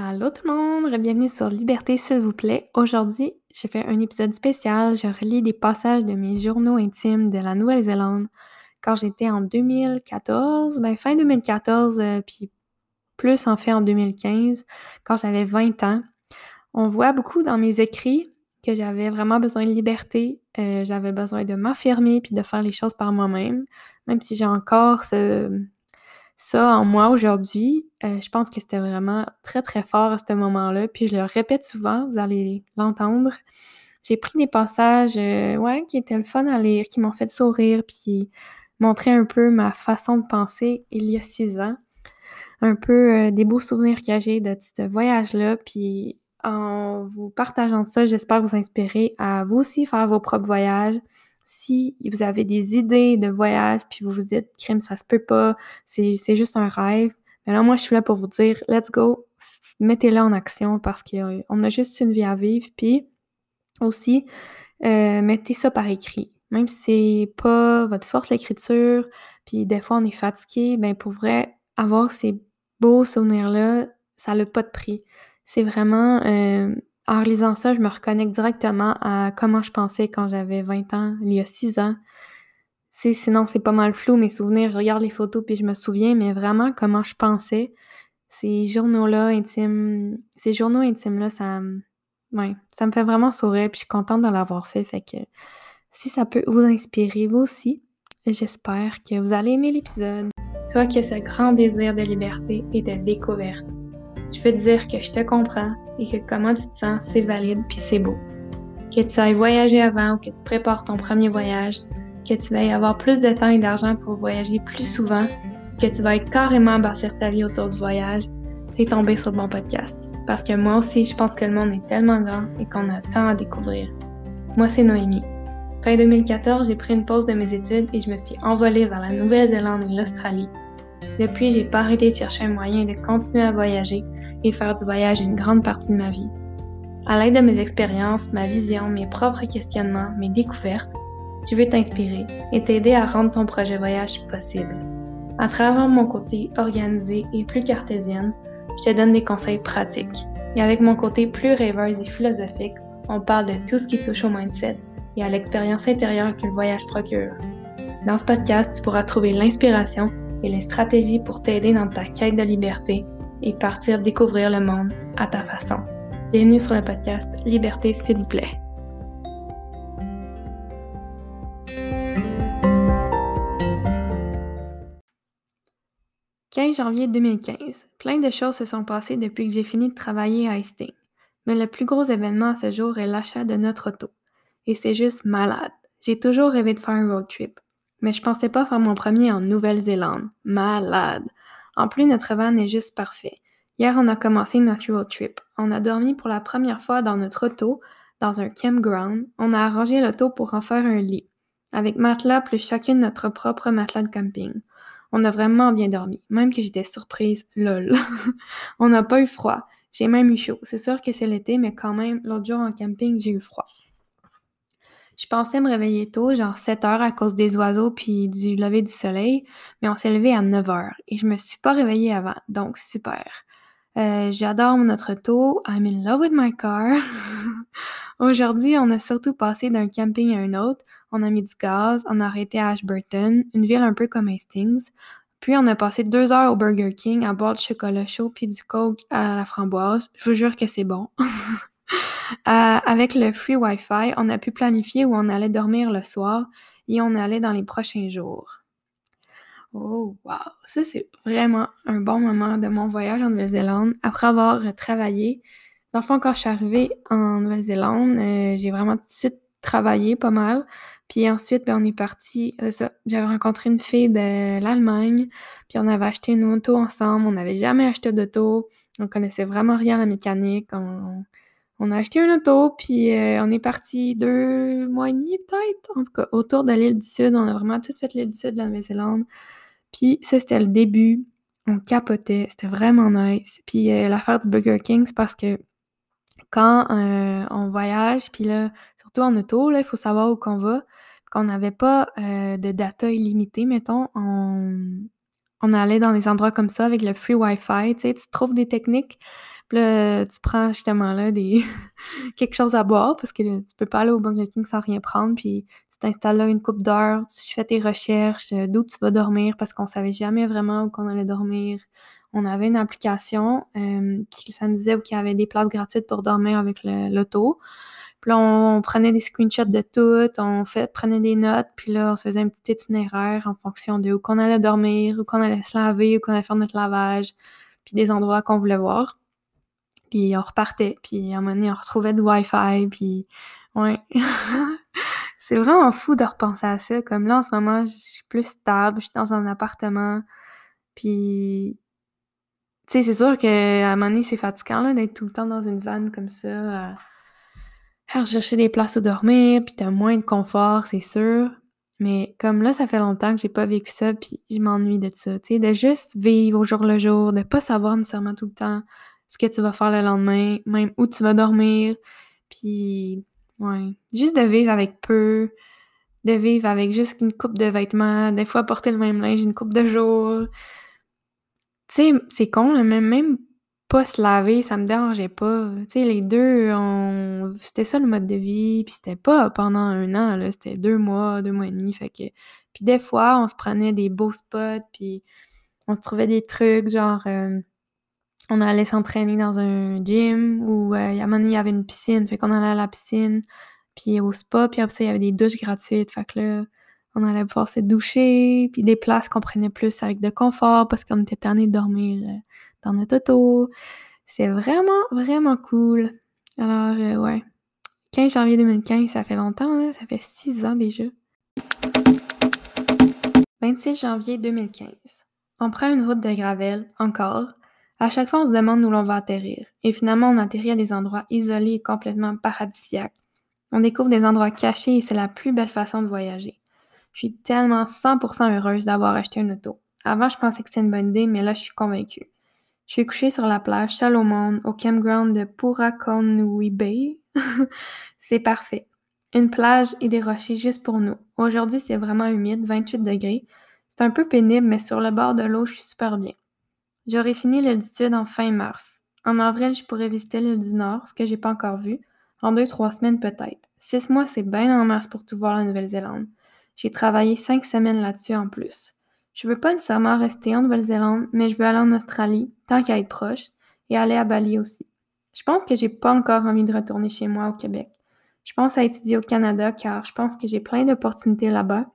Allô tout le monde, bienvenue sur Liberté s'il vous plaît. Aujourd'hui, j'ai fait un épisode spécial. Je relis des passages de mes journaux intimes de la Nouvelle-Zélande quand j'étais en 2014, ben fin 2014, euh, puis plus en fait en 2015, quand j'avais 20 ans. On voit beaucoup dans mes écrits que j'avais vraiment besoin de liberté, euh, j'avais besoin de m'affirmer puis de faire les choses par moi-même, même si j'ai encore ce ça en moi aujourd'hui, euh, je pense que c'était vraiment très, très fort à ce moment-là. Puis je le répète souvent, vous allez l'entendre. J'ai pris des passages, euh, ouais, qui étaient le fun à lire, qui m'ont fait sourire, puis montrer un peu ma façon de penser il y a six ans. Un peu euh, des beaux souvenirs que j'ai de ce voyage-là, puis en vous partageant ça, j'espère vous inspirer à vous aussi faire vos propres voyages, si vous avez des idées de voyage, puis vous vous dites, crime, ça se peut pas, c'est juste un rêve, mais là, moi, je suis là pour vous dire, let's go, mettez-le en action parce qu'on a juste une vie à vivre, puis aussi, euh, mettez ça par écrit. Même si c'est pas votre force l'écriture, puis des fois on est fatigué, ben pour vrai, avoir ces beaux souvenirs-là, ça n'a pas de prix. C'est vraiment euh, en lisant ça, je me reconnecte directement à comment je pensais quand j'avais 20 ans, il y a 6 ans. sinon, c'est pas mal flou, mes souvenirs. Je regarde les photos puis je me souviens, mais vraiment comment je pensais. Ces journaux-là intimes, ces journaux intimes-là, ça, ouais, ça me fait vraiment sourire puis je suis contente de l'avoir fait. Fait que si ça peut vous inspirer, vous aussi, j'espère que vous allez aimer l'épisode. Toi qui as ce grand désir de liberté et de découverte, je veux te dire que je te comprends et que comment tu te sens, c'est valide puis c'est beau. Que tu ailles voyager avant ou que tu prépares ton premier voyage, que tu vas y avoir plus de temps et d'argent pour voyager plus souvent, que tu vas être carrément bâtir ta vie autour du voyage, t'es tombé sur le bon podcast. Parce que moi aussi, je pense que le monde est tellement grand et qu'on a tant à découvrir. Moi, c'est Noémie. Fin 2014, j'ai pris une pause de mes études et je me suis envolée vers la Nouvelle-Zélande et l'Australie. Depuis, j'ai pas arrêté de chercher un moyen de continuer à voyager et faire du voyage une grande partie de ma vie. À l'aide de mes expériences, ma vision, mes propres questionnements, mes découvertes, je veux t'inspirer et t'aider à rendre ton projet voyage possible. À travers mon côté organisé et plus cartésienne, je te donne des conseils pratiques. Et avec mon côté plus rêveuse et philosophique, on parle de tout ce qui touche au mindset et à l'expérience intérieure que le voyage procure. Dans ce podcast, tu pourras trouver l'inspiration et les stratégies pour t'aider dans ta quête de liberté et partir découvrir le monde à ta façon. Bienvenue sur le podcast Liberté s'il vous plaît. 15 janvier 2015. Plein de choses se sont passées depuis que j'ai fini de travailler à Hastings. Mais le plus gros événement à ce jour est l'achat de notre auto. Et c'est juste malade. J'ai toujours rêvé de faire un road trip. Mais je pensais pas faire mon premier en Nouvelle-Zélande. Malade. En plus, notre van est juste parfait. Hier, on a commencé notre road trip. On a dormi pour la première fois dans notre auto, dans un campground. On a arrangé l'auto pour en faire un lit, avec matelas plus chacune notre propre matelas de camping. On a vraiment bien dormi, même que j'étais surprise, lol. on n'a pas eu froid. J'ai même eu chaud. C'est sûr que c'est l'été, mais quand même, l'autre jour en camping, j'ai eu froid. Je pensais me réveiller tôt, genre 7 heures à cause des oiseaux puis du lever du soleil, mais on s'est levé à 9 heures et je me suis pas réveillée avant, donc super. Euh, j'adore notre auto. I'm in love with my car. Aujourd'hui, on a surtout passé d'un camping à un autre. On a mis du gaz, on a arrêté à Ashburton, une ville un peu comme Hastings. Puis on a passé deux heures au Burger King à boire du chocolat chaud puis du coke à la framboise. Je vous jure que c'est bon. Euh, avec le free Wi-Fi, on a pu planifier où on allait dormir le soir et on allait dans les prochains jours. Oh, wow! Ça, c'est vraiment un bon moment de mon voyage en Nouvelle-Zélande. Après avoir travaillé, dans le fond, quand je suis arrivée en Nouvelle-Zélande, euh, j'ai vraiment tout de suite travaillé pas mal. Puis ensuite, ben, on est parti. J'avais rencontré une fille de l'Allemagne, puis on avait acheté une auto ensemble. On n'avait jamais acheté d'auto. On connaissait vraiment rien à la mécanique. On, on a acheté un auto, puis euh, on est parti deux mois et demi peut-être, en tout cas, autour de l'île du Sud. On a vraiment tout fait l'île du Sud de la Nouvelle-Zélande. Puis ça, c'était le début. On capotait, c'était vraiment nice. Puis euh, l'affaire du Burger King, c'est parce que quand euh, on voyage, puis là, surtout en auto, il faut savoir où qu'on va. Qu'on n'avait pas de data illimitée, mettons, on, on allait dans des endroits comme ça avec le free Wi-Fi, tu sais, tu trouves des techniques Puis là, tu prends justement là des quelque chose à boire parce que tu peux pas aller au Burger King sans rien prendre. Puis tu t'installes là une coupe d'heures, tu fais tes recherches euh, d'où tu vas dormir parce qu'on savait jamais vraiment où qu'on allait dormir. On avait une application, euh, ça nous disait qu'il y avait des places gratuites pour dormir avec l'auto. Puis là, on, prenait des screenshots de tout, on fait, prenait des notes, puis là, on se faisait un petit itinéraire en fonction de où qu'on allait dormir, où qu'on allait se laver, où qu'on allait faire notre lavage, puis des endroits qu'on voulait voir. Puis on repartait, puis à un moment donné, on retrouvait du Wi-Fi, puis ouais. c'est vraiment fou de repenser à ça. Comme là, en ce moment, je suis plus stable, je suis dans un appartement, puis... Tu sais, c'est sûr qu'à un moment donné, c'est fatigant d'être tout le temps dans une vanne comme ça, à chercher des places où dormir, puis t'as moins de confort, c'est sûr. Mais comme là, ça fait longtemps que j'ai pas vécu ça, puis je m'ennuie de ça, tu sais, de juste vivre au jour le jour, de pas savoir nécessairement tout le temps ce que tu vas faire le lendemain, même où tu vas dormir, puis ouais, juste de vivre avec peu, de vivre avec juste une coupe de vêtements, des fois porter le même linge une coupe de jours. Tu sais, c'est con, même, même pas se laver, ça me dérangeait pas. Tu sais, les deux, on... c'était ça le mode de vie, puis c'était pas pendant un an, là, c'était deux mois, deux mois et demi, fait que... Puis des fois, on se prenait des beaux spots, puis on se trouvait des trucs, genre... Euh, on allait s'entraîner dans un gym, ou euh, à un moment donné, il y avait une piscine, fait qu'on allait à la piscine, puis au spa, puis après ça, il y avait des douches gratuites, fait que là, on allait pouvoir se doucher, puis des places qu'on prenait plus avec de confort, parce qu'on était tanné de dormir... Euh, dans notre auto. C'est vraiment, vraiment cool. Alors, euh, ouais. 15 janvier 2015, ça fait longtemps, là. Ça fait 6 ans déjà. 26 janvier 2015. On prend une route de gravel, encore. À chaque fois, on se demande où l'on va atterrir. Et finalement, on atterrit à des endroits isolés et complètement paradisiaques. On découvre des endroits cachés et c'est la plus belle façon de voyager. Je suis tellement 100% heureuse d'avoir acheté une auto. Avant, je pensais que c'était une bonne idée, mais là, je suis convaincue. Je suis couchée sur la plage, seule au monde, au campground de Purakonui Bay. c'est parfait. Une plage et des rochers juste pour nous. Aujourd'hui, c'est vraiment humide, 28 degrés. C'est un peu pénible, mais sur le bord de l'eau, je suis super bien. J'aurai fini l'île du Sud en fin mars. En avril, je pourrais visiter l'île du Nord, ce que j'ai pas encore vu. En deux, trois semaines peut-être. Six mois, c'est bien en mars pour tout voir la Nouvelle-Zélande. J'ai travaillé cinq semaines là-dessus en plus. Je veux pas nécessairement rester en Nouvelle-Zélande, mais je veux aller en Australie, tant qu'à être proche, et aller à Bali aussi. Je pense que j'ai pas encore envie de retourner chez moi au Québec. Je pense à étudier au Canada car je pense que j'ai plein d'opportunités là-bas.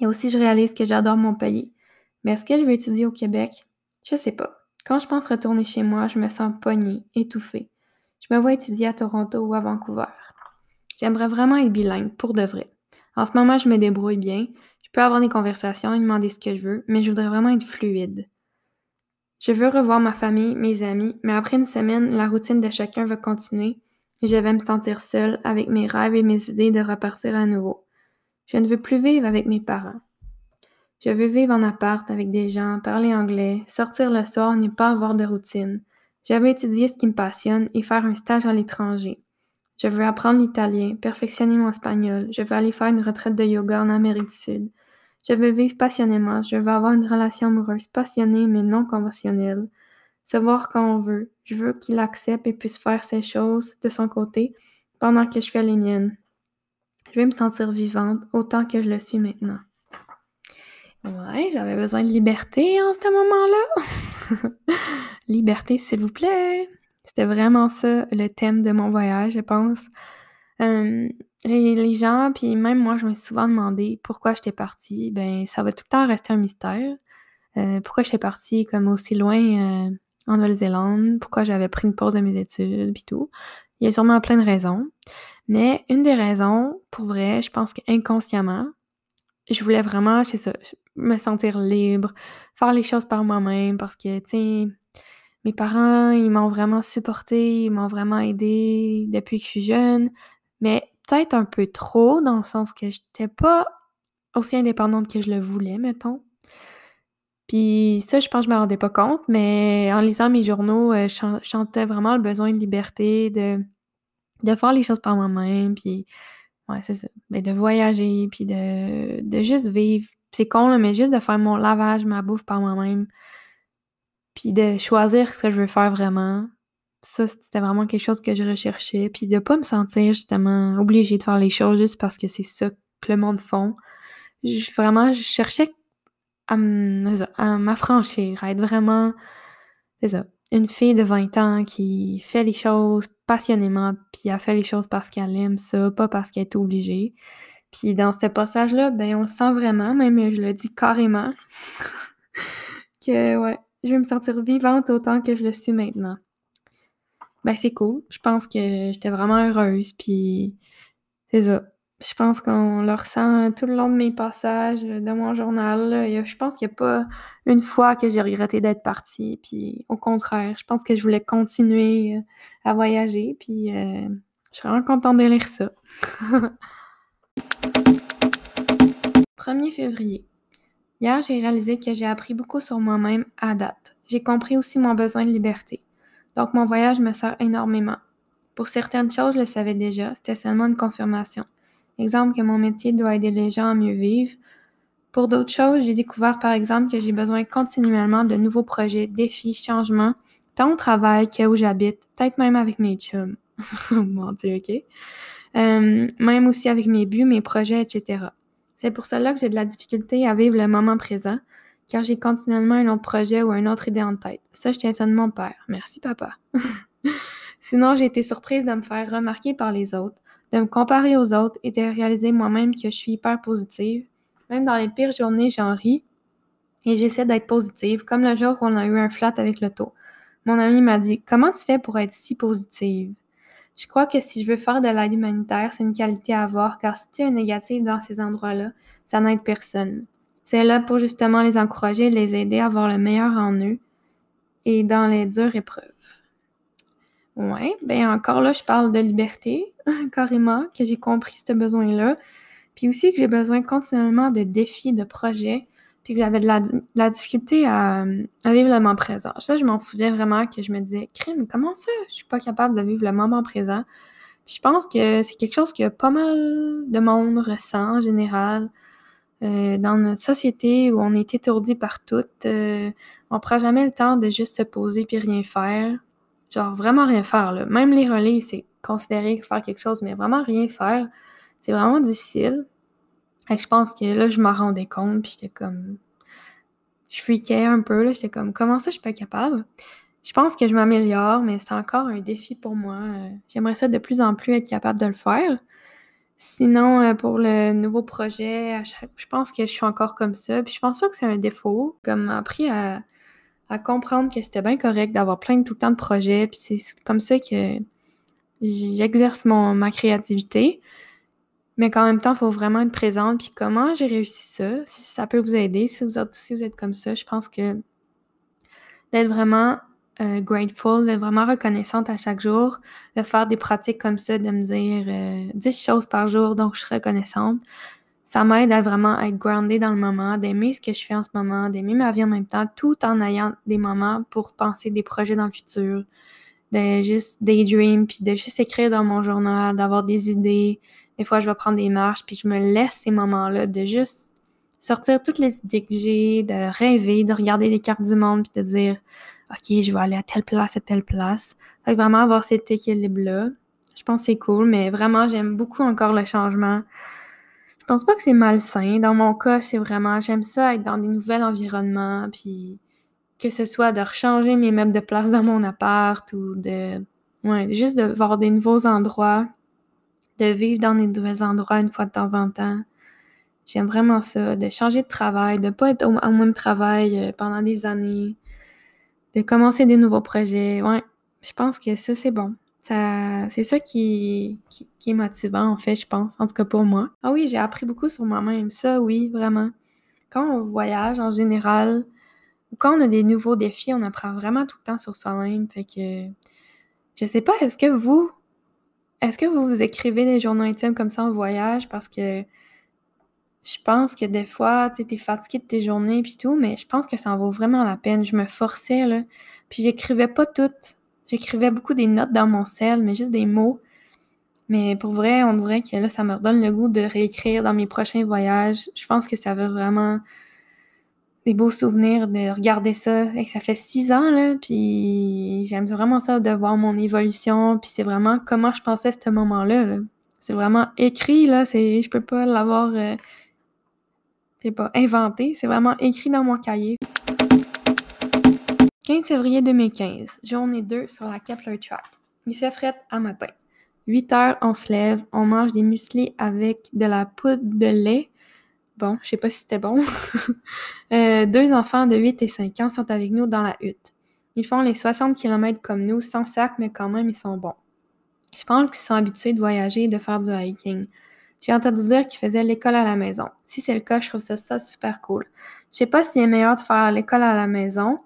Et aussi, je réalise que j'adore mon pays. Mais est-ce que je veux étudier au Québec? Je sais pas. Quand je pense retourner chez moi, je me sens poignée, étouffée. Je me vois étudier à Toronto ou à Vancouver. J'aimerais vraiment être bilingue, pour de vrai. En ce moment, je me débrouille bien. Je peux avoir des conversations et demander ce que je veux, mais je voudrais vraiment être fluide. Je veux revoir ma famille, mes amis, mais après une semaine, la routine de chacun va continuer et je vais me sentir seule avec mes rêves et mes idées de repartir à nouveau. Je ne veux plus vivre avec mes parents. Je veux vivre en appart avec des gens, parler anglais, sortir le soir, ne pas avoir de routine. Je veux étudier ce qui me passionne et faire un stage à l'étranger. Je veux apprendre l'italien, perfectionner mon espagnol. Je veux aller faire une retraite de yoga en Amérique du Sud. Je veux vivre passionnément. Je veux avoir une relation amoureuse passionnée mais non conventionnelle. Savoir quand on veut. Je veux qu'il accepte et puisse faire ses choses de son côté pendant que je fais les miennes. Je veux me sentir vivante autant que je le suis maintenant. Ouais, j'avais besoin de liberté en ce moment-là. liberté, s'il vous plaît. C'était vraiment ça le thème de mon voyage, je pense. et les gens, puis même moi, je me suis souvent demandé pourquoi j'étais partie. Ben, ça va tout le temps rester un mystère. Euh, pourquoi j'étais partie comme aussi loin euh, en Nouvelle-Zélande, pourquoi j'avais pris une pause de mes études, puis tout? Il y a sûrement plein de raisons. Mais une des raisons, pour vrai, je pense qu'inconsciemment, je voulais vraiment, c'est ça, me sentir libre, faire les choses par moi-même, parce que, tu mes parents, ils m'ont vraiment supporté, ils m'ont vraiment aidé depuis que je suis jeune, mais peut-être un peu trop, dans le sens que j'étais pas aussi indépendante que je le voulais, mettons. Puis ça, je pense que je me rendais pas compte, mais en lisant mes journaux, euh, je chantais vraiment le besoin de liberté, de, de faire les choses par moi-même, puis ouais, c'est ça, mais de voyager, puis de, de juste vivre. C'est con, là, mais juste de faire mon lavage, ma bouffe par moi-même puis de choisir ce que je veux faire vraiment. Ça, c'était vraiment quelque chose que je recherchais. Puis de pas me sentir justement obligée de faire les choses juste parce que c'est ça que le monde font. vraiment, je cherchais à m'affranchir, à être vraiment, c'est une fille de 20 ans qui fait les choses passionnément, puis a fait les choses parce qu'elle aime ça, pas parce qu'elle est obligée. Puis dans ce passage-là, ben on sent vraiment, même je le dis carrément, que ouais, je vais me sentir vivante autant que je le suis maintenant. Ben c'est cool. Je pense que j'étais vraiment heureuse, puis c'est ça. Je pense qu'on le ressent tout le long de mes passages de mon journal. Je pense qu'il n'y a pas une fois que j'ai regretté d'être partie. Puis au contraire, je pense que je voulais continuer euh, à voyager. Puis euh, je suis vraiment contente de lire ça. 1er février. Hier, j'ai réalisé que j'ai appris beaucoup sur moi-même à date. J'ai compris aussi mon besoin de liberté. Donc, mon voyage me sert énormément. Pour certaines choses, je le savais déjà, c'était seulement une confirmation. Exemple que mon métier doit aider les gens à mieux vivre. Pour d'autres choses, j'ai découvert par exemple que j'ai besoin continuellement de nouveaux projets, défis, changements, tant au travail que où j'habite, peut-être même avec mes chums. mon ok? Euh, même aussi avec mes buts, mes projets, etc. C'est pour cela que j'ai de la difficulté à vivre le moment présent, car j'ai continuellement un autre projet ou un autre idée en tête. Ça, je tiens ça de mon père. Merci, papa. Sinon, j'ai été surprise de me faire remarquer par les autres, de me comparer aux autres et de réaliser moi-même que je suis hyper positive. Même dans les pires journées, j'en ris et j'essaie d'être positive, comme le jour où on a eu un flat avec le taux. Mon ami m'a dit Comment tu fais pour être si positive Je crois que si je veux faire de l'aide humanitaire, c'est une qualité à avoir, car si tu es négative dans ces endroits-là, ça n'aide personne. Tu es là pour justement les encourager, les aider à avoir le meilleur en eux et dans les dures épreuves. Ouais, ben encore là, je parle de liberté, carrément, que j'ai compris ce besoin-là. Puis aussi que j'ai besoin continuellement de défis, de projets, puis que j'avais de la, difficulté à, vivre le moment présent. Ça, je m'en souviens vraiment que je me disais, crime, comment ça? Je suis pas capable de vivre le moment présent. Je pense que c'est quelque chose que pas mal de monde ressent en général. Euh, dans notre société où on est étourdi par tout, euh, on prend jamais le temps de juste se poser puis rien faire. Genre vraiment rien faire, là. Même les relais, c'est considéré faire quelque chose, mais vraiment rien faire, c'est vraiment difficile. Je pense que là, je m'en rendais compte, puis j'étais comme... Je freakais un peu, là. J'étais comme, comment ça, je suis pas capable? Je pense que je m'améliore, mais c'est encore un défi pour moi. J'aimerais ça de plus en plus être capable de le faire. Sinon, euh, pour le nouveau projet, je pense que je suis encore comme ça. Puis je pense pas que c'est un défaut. Comme appris à à comprendre que c'était bien correct d'avoir plein de tout le temps de projets. Puis c'est comme ça que j'exerce ma créativité. Mais qu'en même temps, il faut vraiment être présente. Puis comment j'ai réussi ça, si ça peut vous aider, si vous êtes, si vous êtes comme ça, je pense que d'être vraiment euh, grateful, d'être vraiment reconnaissante à chaque jour, de faire des pratiques comme ça, de me dire 10 euh, choses par jour, donc je suis reconnaissante ça m'aide à vraiment être grounded dans le moment, d'aimer ce que je fais en ce moment, d'aimer ma vie en même temps, tout en ayant des moments pour penser des projets dans le futur, de juste daydream, puis de juste écrire dans mon journal, d'avoir des idées. Des fois, je vais prendre des marches, puis je me laisse ces moments-là de juste sortir toutes les idées que j'ai, de rêver, de regarder les cartes du monde, puis de dire OK, je vais aller à telle place, à telle place. Fait vraiment avoir cet équilibre-là. Je pense que c'est cool, mais vraiment, j'aime beaucoup encore le changement. Je pense pas que c'est malsain. Dans mon cas, c'est vraiment, j'aime ça être dans des nouveaux environnements, puis que ce soit de rechanger mes meubles de place dans mon appart ou de, ouais, juste de voir des nouveaux endroits, de vivre dans des nouveaux endroits une fois de temps en temps. J'aime vraiment ça, de changer de travail, de pas être au, même travail euh, pendant des années, de commencer des nouveaux projets. Ouais, je pense que ça, c'est bon c'est ça qui, qui, est motivant, en fait, je pense. En tout cas pour moi. Ah oui, j'ai appris beaucoup sur moi-même. Ça, oui, vraiment. Quand on voyage en général, ou quand on a des nouveaux défis, on apprend vraiment tout le temps sur soi-même. Fait que je sais pas, est-ce que vous. Est-ce que vous vous écrivez des journaux intimes comme ça en voyage? Parce que je pense que des fois, tu es fatigué de tes journées puis tout, mais je pense que ça en vaut vraiment la peine. Je me forçais, là. Puis j'écrivais pas toutes J'écrivais beaucoup des notes dans mon sel, mais juste des mots. Mais pour vrai, on dirait que là, ça me redonne le goût de réécrire dans mes prochains voyages. Je pense que ça va vraiment des beaux souvenirs de regarder ça. Et ça fait six ans, là, puis j'aime vraiment ça de voir mon évolution, puis c'est vraiment comment je pensais à ce moment-là. C'est vraiment écrit, là, c'est, je peux pas l'avoir, euh, pas, inventé, c'est vraiment écrit dans mon cahier. 15 février 2015, journée 2 sur la Kepler Track. Il fait fret à matin. 8 heures, on se lève, on mange des muesli avec de la poudre de lait Bon, je sais pas si c'était bon. Euh, deux enfants de 8 et 5 ans sont avec nous dans la hutte. Ils font les 60 km comme nous, sans sac, mais quand même, ils sont bons. Je pense qu'ils sont habitués de voyager et de faire du hiking. J'ai entendu dire qu'ils faisaient l'école à la maison. Si c'est le cas, je trouve ça, super cool. Je sais pas s'il est meilleur de faire l'école à la maison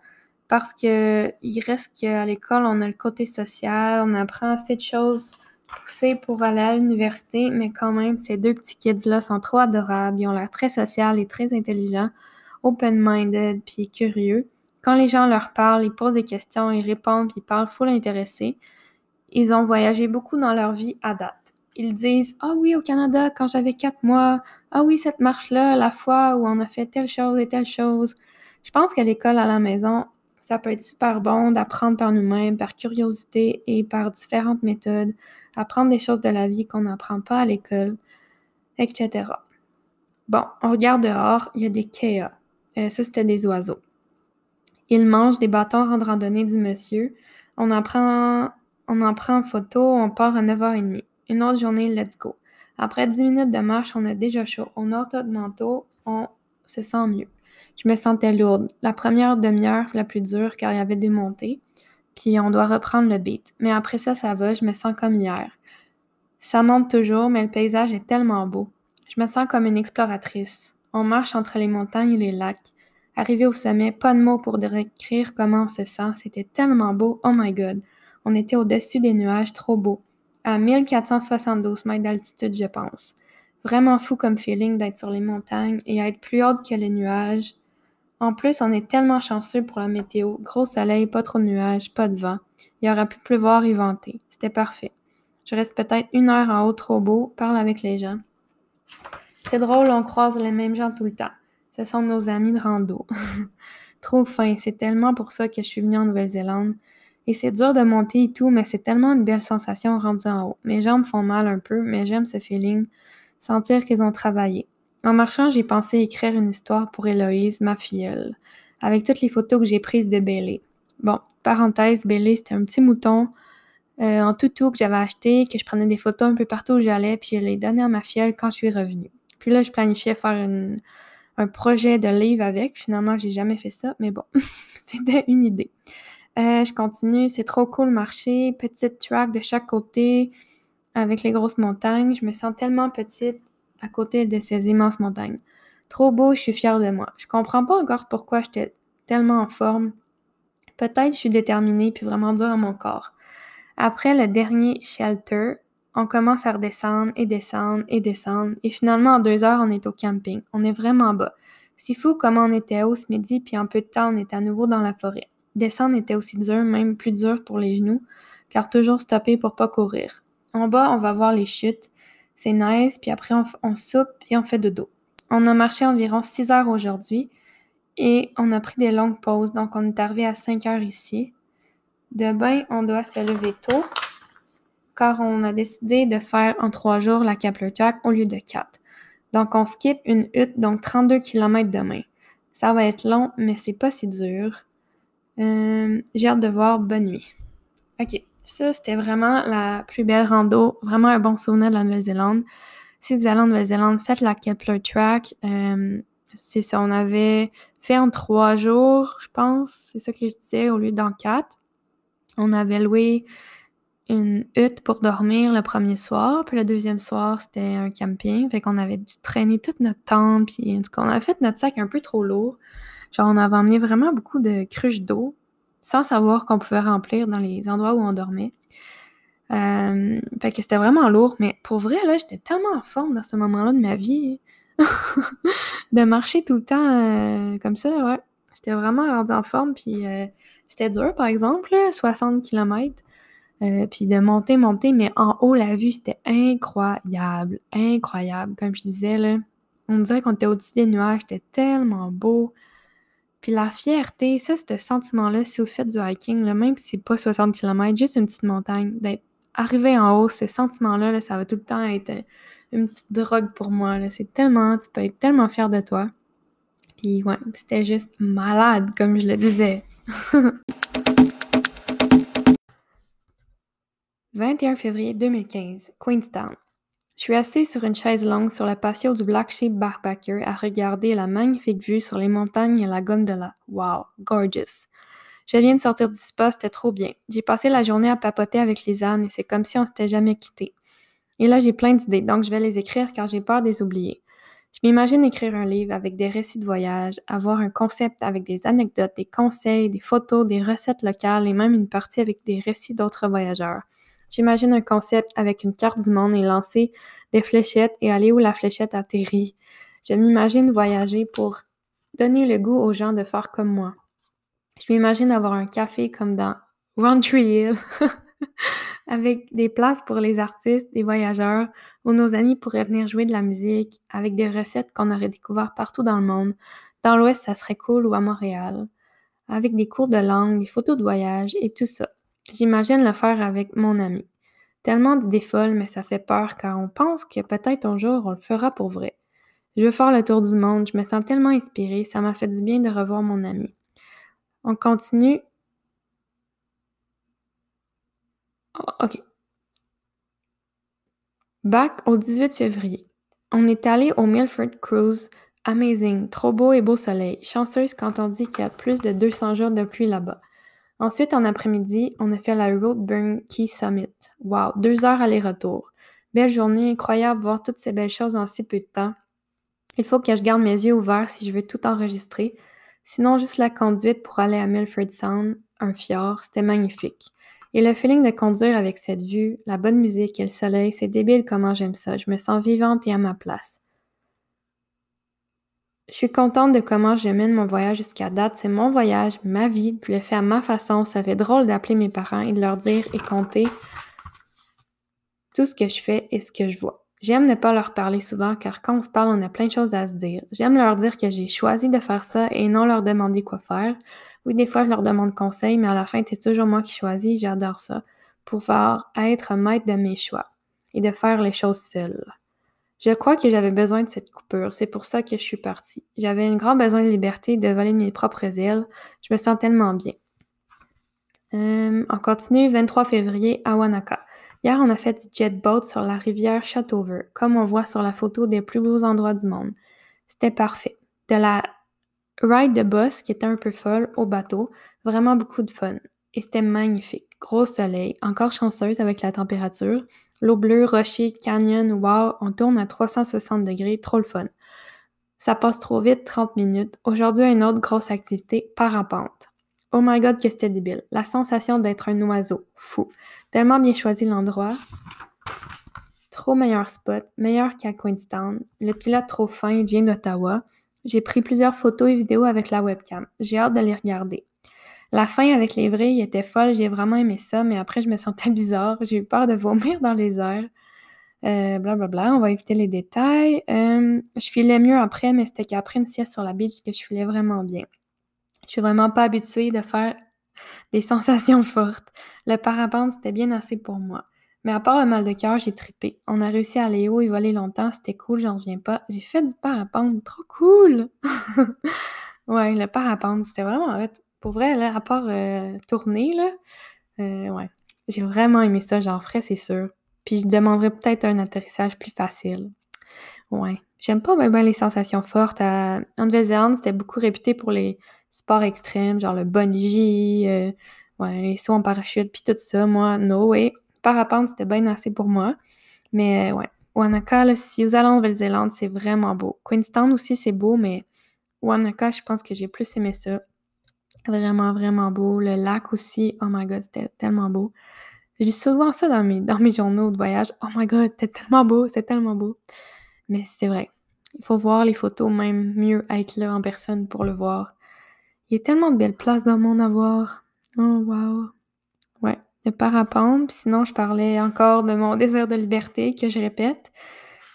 parce que il reste qu'à l'école, on a le côté social, on apprend assez de choses poussés pour aller à l'université, mais quand même, ces deux petits kids-là sont trop adorables. Ils ont l'air très social et très intelligents, open-minded puis curieux. Quand les gens leur parlent, ils posent des questions, ils répondent puis ils parlent full intéressés. Ils ont voyagé beaucoup dans leur vie à date. Ils disent Ah oui, au Canada, quand j'avais quatre mois. Ah oui, cette marche-là, la fois où on a fait telle chose et telle chose. Je pense qu'à l'école à la maison, ça peut être super bon d'apprendre par nous-mêmes, par curiosité et par différentes méthodes, apprendre des choses de la vie qu'on n'apprend pas à l'école, etc. Bon, on regarde dehors, il y a des kéas. Euh, ça, c'était des oiseaux. Ils mangent des bâtons en randonnée du monsieur. On en prend, on en prend photo, on part à 9h30. Une autre journée, let's go. Après 10 minutes de marche, on a déjà chaud. On a notre manteau, on se sent mieux. Je me sentais lourde. La première demi-heure, la plus dure, car il y avait des montées. Puis on doit reprendre le beat. Mais après ça, ça va, je me sens comme hier. Ça monte toujours, mais le paysage est tellement beau. Je me sens comme une exploratrice. On marche entre les montagnes et les lacs. Arrivé au sommet, pas de mots pour décrire comment on se sent. C'était tellement beau. Oh my god. On était au-dessus des nuages, trop beau. À 1472 mètres d'altitude, je pense. Vraiment fou comme feeling d'être sur les montagnes et être plus haute que les nuages. En plus, on est tellement chanceux pour la météo. Gros soleil, pas trop de nuages, pas de vent. Il aurait pu pleuvoir et venter. C'était parfait. Je reste peut-être une heure en haut trop beau, parle avec les gens. C'est drôle, on croise les mêmes gens tout le temps. Ce sont nos amis de rando. trop fin, c'est tellement pour ça que je suis venue en Nouvelle-Zélande. Et c'est dur de monter et tout, mais c'est tellement une belle sensation rendue en haut. Mes jambes font mal un peu, mais j'aime ce feeling, sentir qu'ils ont travaillé. En marchant, j'ai pensé écrire une histoire pour Héloïse, ma filleule, avec toutes les photos que j'ai prises de Bélé. Bon, parenthèse, Bélé, c'était un petit mouton euh, en toutou que j'avais acheté, que je prenais des photos un peu partout où j'allais, puis je l'ai donné à ma filleule quand je suis revenue. Puis là, je planifiais faire un projet de livre avec. Finalement, j'ai jamais fait ça, mais bon, c'était une idée. Euh, je continue, c'est trop cool marcher, petite track de chaque côté avec les grosses montagnes. Je me sens tellement petite à côté de ces immenses montagnes. Trop beau, je suis fière de moi. Je comprends pas encore pourquoi j'étais tellement en forme. Peut-être je suis déterminée puis vraiment dure à mon corps. Après le dernier shelter, on commence à redescendre et descendre et descendre. Et finalement, en deux heures, on est au camping. On est vraiment bas. C'est fou comment on était haut ce midi, puis en peu de temps, on est à nouveau dans la forêt. Descendre était aussi dur, même plus dur pour les genoux, car toujours stopper pour pas courir. En bas, on va voir les chutes. C'est nice. Puis après, on, soupe et on fait de dos. On a marché environ 6 heures aujourd'hui et on a pris des longues pauses. Donc, on est arrivé à 5 heures ici. De bain, on doit se lever tôt car on a décidé de faire en 3 jours la Kepler Jack au lieu de 4. Donc, on skip une hutte, donc 32 km demain. Ça va être long, mais c'est pas si dur. Euh, j'ai hâte de voir. Bonne nuit. OK. Ça, c'était vraiment la plus belle rando, vraiment un bon souvenir de la Nouvelle-Zélande. Si vous allez en Nouvelle-Zélande, faites la Kepler Track. Euh, c'est ça, on avait fait en trois jours, je pense. C'est ça que je disais, au lieu d'en quatre. On avait loué une hutte pour dormir le premier soir, puis le deuxième soir, c'était un camping. Fait qu'on avait dû traîner toute notre tente, puis en tout cas, on avait fait notre sac un peu trop lourd. Genre, on avait emmené vraiment beaucoup de cruches d'eau sans savoir qu'on pouvait remplir dans les endroits où on dormait. Euh, fait que c'était vraiment lourd, mais pour vrai, là, j'étais tellement en forme dans ce moment-là de ma vie. de marcher tout le temps euh, comme ça, ouais. J'étais vraiment rendue en forme, puis euh, c'était dur, par exemple, 60 km. puis de monter, monter, mais en haut, la vue, c'était incroyable, incroyable. Comme je disais, là, on dirait qu'on était au-dessus des nuages, c'était tellement beau. Puis la fierté, ça, ce sentiment-là, si vous faites du hiking, même si c'est pas 60 km, juste une petite montagne, d'être arrivé en haut, ce sentiment-là, là, ça va tout le temps être euh, une petite drogue pour moi. C'est tellement, tu peux être tellement fier de toi. Puis ouais, c'était juste malade, comme je le disais. 21 février 2015, Queenstown. Je suis assise sur une chaise longue sur le patio du Black Sheep Backpacker à regarder la magnifique vue sur les montagnes et la gondola. Wow, gorgeous. Je viens de sortir du spa, c'était trop bien. J'ai passé la journée à papoter avec les ânes et c'est comme si on s'était jamais quitté. Et là, j'ai plein d'idées, donc je vais les écrire car j'ai peur de les oublier. Je m'imagine écrire un livre avec des récits de voyage, avoir un concept avec des anecdotes, des conseils, des photos, des recettes locales et même une partie avec des récits d'autres voyageurs. J'imagine un concept avec une carte du monde et lancer des fléchettes et aller où la fléchette atterrit. Je m'imagine voyager pour donner le goût aux gens de faire comme moi. Je m'imagine avoir un café comme dans One Tree Hill, avec des places pour les artistes, des voyageurs, où nos amis pourraient venir jouer de la musique, avec des recettes qu'on aurait découvertes partout dans le monde. Dans l'Ouest, ça serait cool ou à Montréal, avec des cours de langue, des photos de voyage et tout ça. J'imagine le faire avec mon ami. Tellement d'idées folles, mais ça fait peur car on pense que peut-être un jour on le fera pour vrai. Je veux faire le tour du monde, je me sens tellement inspirée, ça m'a fait du bien de revoir mon ami. On continue. Oh, OK. Back au 18 février. On est allé au Milford Cruise. Amazing, trop beau et beau soleil. Chanceuse quand on dit qu'il y a plus de 200 jours de pluie là-bas. Ensuite, en après-midi, on a fait la Roadburn Key Summit. Wow, deux heures aller-retour. Belle journée, incroyable voir toutes ces belles choses en si peu de temps. Il faut que je garde mes yeux ouverts si je veux tout enregistrer. Sinon, juste la conduite pour aller à Milford Sound, un fjord, c'était magnifique. Et le feeling de conduire avec cette vue, la bonne musique et le soleil, c'est débile comment j'aime ça. Je me sens vivante et à ma place. Je suis contente de comment je mène mon voyage jusqu'à date. C'est mon voyage, ma vie, je le fais à ma façon. Ça fait drôle d'appeler mes parents et de leur dire et compter tout ce que je fais et ce que je vois. J'aime ne pas leur parler souvent car quand on se parle, on a plein de choses à se dire. J'aime leur dire que j'ai choisi de faire ça et non leur demander quoi faire. Oui, des fois, je leur demande conseil, mais à la fin, c'est toujours moi qui choisis. J'adore ça. Pouvoir être maître de mes choix et de faire les choses seule. Je crois que j'avais besoin de cette coupure. C'est pour ça que je suis partie. J'avais un grand besoin de liberté, de voler mes propres ailes. Je me sens tellement bien. Euh, on continue 23 février à Wanaka. Hier, on a fait du jet boat sur la rivière Shotover, comme on voit sur la photo des plus beaux endroits du monde. C'était parfait. De la ride de boss qui était un peu folle au bateau, vraiment beaucoup de fun. Et c'était magnifique. Gros soleil, encore chanceuse avec la température. L'eau bleue, rocher, canyon, wow, on tourne à 360 degrés, trop le fun. Ça passe trop vite, 30 minutes. Aujourd'hui, une autre grosse activité, parapente. Oh my god, que c'était débile. La sensation d'être un oiseau, fou. Tellement bien choisi l'endroit. Trop meilleur spot, meilleur qu'à Queenstown. Le pilote trop fin, il vient d'Ottawa. J'ai pris plusieurs photos et vidéos avec la webcam. J'ai hâte de les regarder. La fin avec les il était folle, j'ai vraiment aimé ça, mais après, je me sentais bizarre. J'ai eu peur de vomir dans les airs. Euh, blablabla, on va éviter les détails. Euh, je filais mieux après, mais c'était qu'après une sieste sur la beach que je filais vraiment bien. Je suis vraiment pas habituée de faire des sensations fortes. Le parapente, c'était bien assez pour moi. Mais à part le mal de cœur, j'ai trippé. On a réussi à aller haut et voler longtemps, c'était cool, j'en reviens pas. J'ai fait du parapente, trop cool! ouais, le parapente, c'était vraiment pour vrai, là, à part euh, tourner, là, euh, ouais, j'ai vraiment aimé ça, j'en ferais, c'est sûr. Puis je demanderais peut-être un atterrissage plus facile. Ouais. J'aime pas bien les sensations fortes. en Nouvelle-Zélande, c'était beaucoup réputé pour les sports extrêmes, genre le bungee, euh, ouais, les sauts en parachute, puis tout ça. Moi, no way. Parapente, c'était bien assez pour moi. Mais ouais. Wanaka, là, si vous allez en Nouvelle-Zélande, c'est vraiment beau. Queenstown aussi, c'est beau, mais Wanaka, je pense que j'ai plus aimé ça. Vraiment, vraiment beau. Le lac aussi, oh my god, c'était tellement beau. Je dis souvent ça dans mes, dans mes journaux de voyage. Oh my god, c'était tellement beau, c'était tellement beau. Mais c'est vrai. Il faut voir les photos, même mieux être là en personne pour le voir. Il y a tellement de belles places dans le monde à voir. Oh wow. Ouais, le parapente. Puis sinon, je parlais encore de mon désir de liberté que je répète.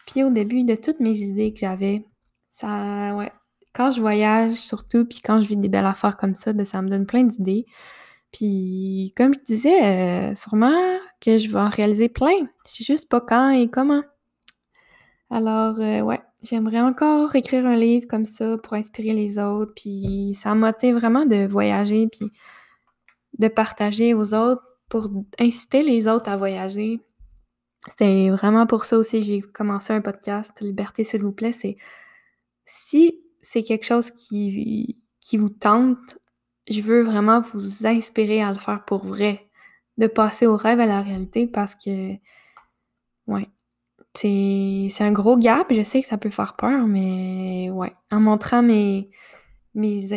Puis au début, de toutes mes idées que j'avais, ça, ouais, quand je voyage surtout, puis quand je vis des belles affaires comme ça, ben, ça me donne plein d'idées. Puis comme je disais, sûrement que je vais en réaliser plein. Je sais juste pas quand et comment. Alors, ouais, j'aimerais encore écrire un livre comme ça pour inspirer les autres, puis ça me motive vraiment de voyager, puis de partager aux autres pour inciter les autres à voyager. C'était vraiment pour ça aussi que j'ai commencé un podcast, Liberté s'il vous plaît, c'est si c'est quelque chose qui, vous tente, je veux vraiment vous inspirer à le faire pour vrai, de passer au rêve à la réalité parce que, ouais, c'est, un gros gap. Je sais que ça peut faire peur, mais ouais, en montrant mes, mes,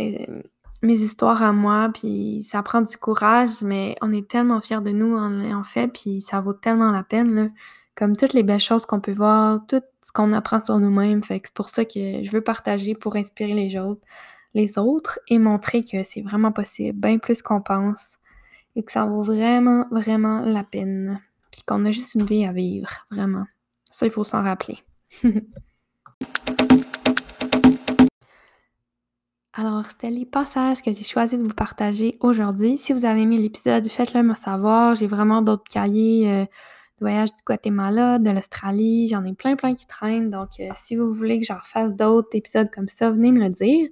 histoires à moi, puis ça prend du courage, mais on est tellement fiers de nous en, fait, puis ça vaut tellement la peine. Comme toutes les belles choses qu'on peut voir, tout ce qu'on apprend sur nous-mêmes. Fait c'est pour ça que je veux partager pour inspirer les autres, les autres et montrer que c'est vraiment possible, bien plus qu'on pense, et que ça vaut vraiment, vraiment la peine. Puis qu'on a juste une vie à vivre, vraiment. Ça, il faut s'en rappeler. Alors, c'était les passages que j'ai choisi de vous partager aujourd'hui. Si vous avez aimé l'épisode, faites-le me savoir. J'ai vraiment d'autres cahiers euh, de voyage du Guatemala, de l'Australie. J'en ai plein, plein qui traînent. Donc, euh, si vous voulez que j'en refasse d'autres épisodes comme ça, venez me le dire.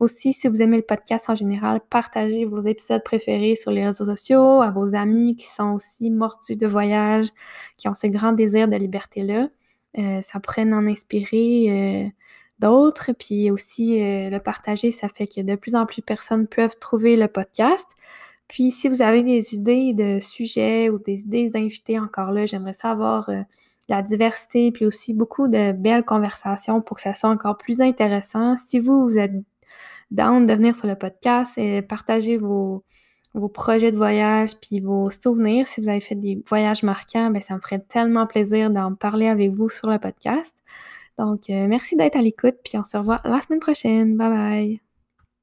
Aussi, si vous aimez le podcast en général, partagez vos épisodes préférés sur les réseaux sociaux à vos amis qui sont aussi mortus de voyage, qui ont ce grand désir de liberté-là. Euh, ça pourrait en inspirer d'autres, puis aussi euh, le partager, ça fait que de plus en plus de personnes peuvent trouver le podcast. Puis si vous avez des idées de sujets ou des idées d'invités encore là, j'aimerais savoir euh, la diversité, puis aussi beaucoup de belles conversations pour que ça soit encore plus intéressant. Si vous, vous êtes down de venir sur le podcast et partager vos, vos projets de voyage puis vos souvenirs. Si vous avez fait des voyages marquants, ben ça me ferait tellement plaisir d'en parler avec vous sur le podcast. Donc, euh, merci d'être à l'écoute, puis on se revoit la semaine prochaine. Bye bye!